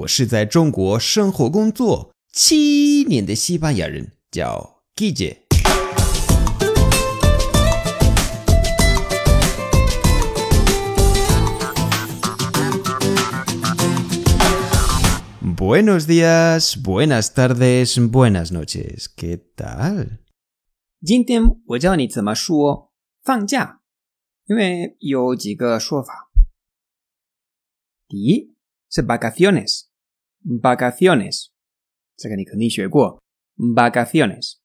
我是在中国生活工作七年的西班牙人，叫 Guille。Buenos días, buenas tardes, buenas noches. ¿Qué tal? 今天我教你怎么说放假，因为有几个说法。第一是 vacaciones，vacaciones，这个你肯定学过。vacaciones，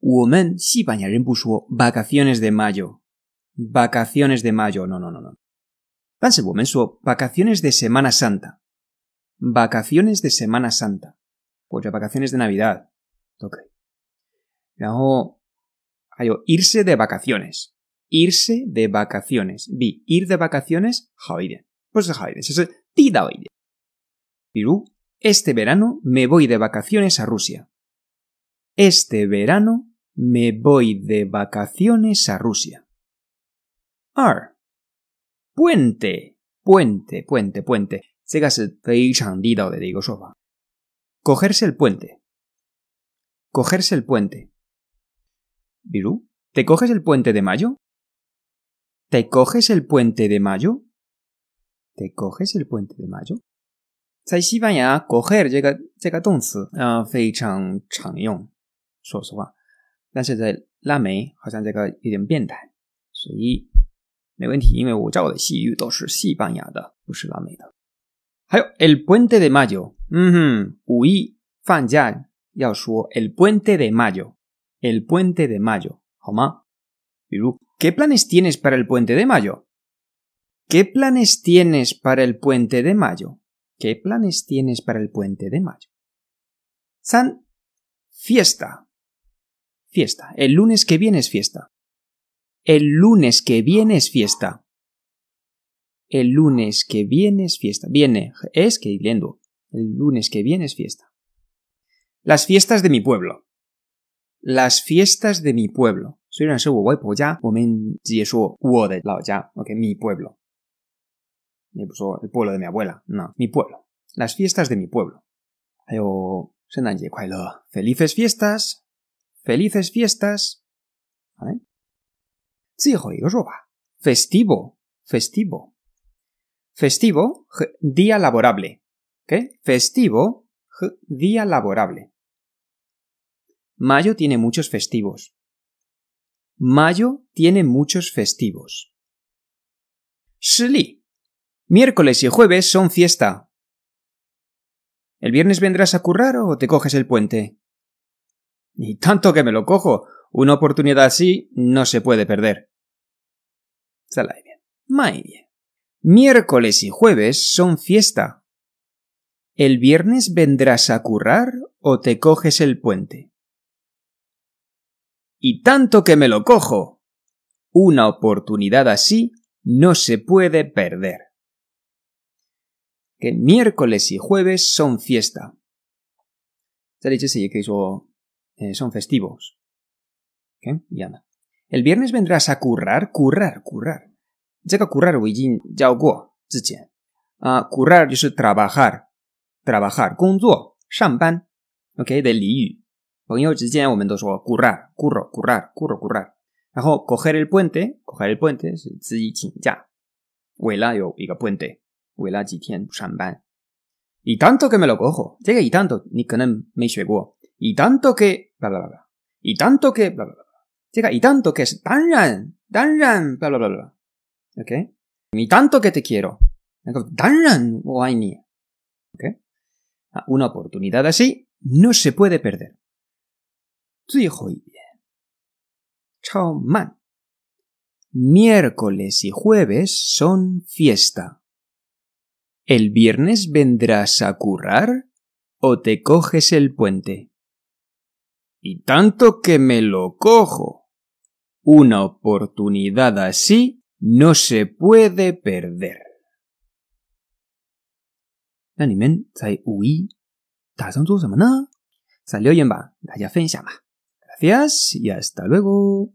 我们西班牙人不说 vacaciones de mayo，vacaciones de mayo，no no no no，但是我们说 vacaciones de Semana Santa，vacaciones de Semana Santa，或者 vacaciones de Navidad 都可以。然后还有 irse de vacaciones，irse de vacaciones，比 ir de vacaciones 好一点，不是好一点，就是地道一点。比如 ，este verano me voy de vacaciones a Rusia. Este verano me voy de vacaciones a Rusia. 二，puente puente puente puente，这个是非常地道的一个说法。cogerse el puente cogerse el puente。比如，¿te coges el puente de mayo? ¿Te coges el puente de mayo? ¿Te coges el puente de mayo? 在西班牙，coger 这个这个动词啊、呃、非常常用，说实话。但是在拉美好像这个有点变态，所以没问题，因为我教的西语都是西班牙的，不是拉美的。还有 el puente de mayo，嗯哼，五一放假要说 el puente de mayo，el puente de mayo，好吗？比如，¿qué planes tienes para el puente de mayo？¿Qué planes tienes para el puente de mayo? ¿Qué planes tienes para el puente de mayo? San, fiesta. Fiesta. El lunes que viene es fiesta. El lunes que viene es fiesta. El lunes que viene es fiesta. Viene, es que leyendo. El lunes que viene es fiesta. Las fiestas de mi pueblo. Las fiestas de mi pueblo. Soy una ok, mi pueblo. El pueblo de mi abuela, no, mi pueblo. Las fiestas de mi pueblo. Felices fiestas. Felices fiestas. ¿Vale? Festivo. Festivo. Festivo, día laborable. ¿Qué? Festivo, día laborable. Mayo tiene muchos festivos. Mayo tiene muchos festivos. Shili. Miércoles y jueves son fiesta. ¿El viernes vendrás a currar o te coges el puente? Y tanto que me lo cojo. Una oportunidad así no se puede perder. Muy bien. Miércoles y jueves son fiesta. ¿El viernes vendrás a currar o te coges el puente? Y tanto que me lo cojo. Una oportunidad así no se puede perder que miércoles y jueves son fiesta. Eh, son festivos. ¿Qué? El viernes vendrás a currar, currar, currar. currar ah, currar es trabajar, trabajar, 工作,上班. ¿Ok? De 俚语。朋友之间我们都说 currar, curro, currar, curro, currar. coger el puente, coger el puente 是自己请假，为了有一个 puente。 为了几天上班。Y tanto que me lo cojo，这个 y tanto 你可能没学过。Y tanto que bla bla bla y tanto que bla bla bla，这个 y tanto que 是当然当然 bla bla bla bla。OK。Y tanto que te quiero，那个当然我爱你。OK。啊，una oportunidad así no se puede perder。最后一遍，超慢。Miércoles y jueves son fiesta. ¿El viernes vendrás a currar o te coges el puente? Y tanto que me lo cojo. Una oportunidad así no se puede perder. 那你们在五一打算做什么呢？在留言板大家分享吧。Gracias y hasta luego.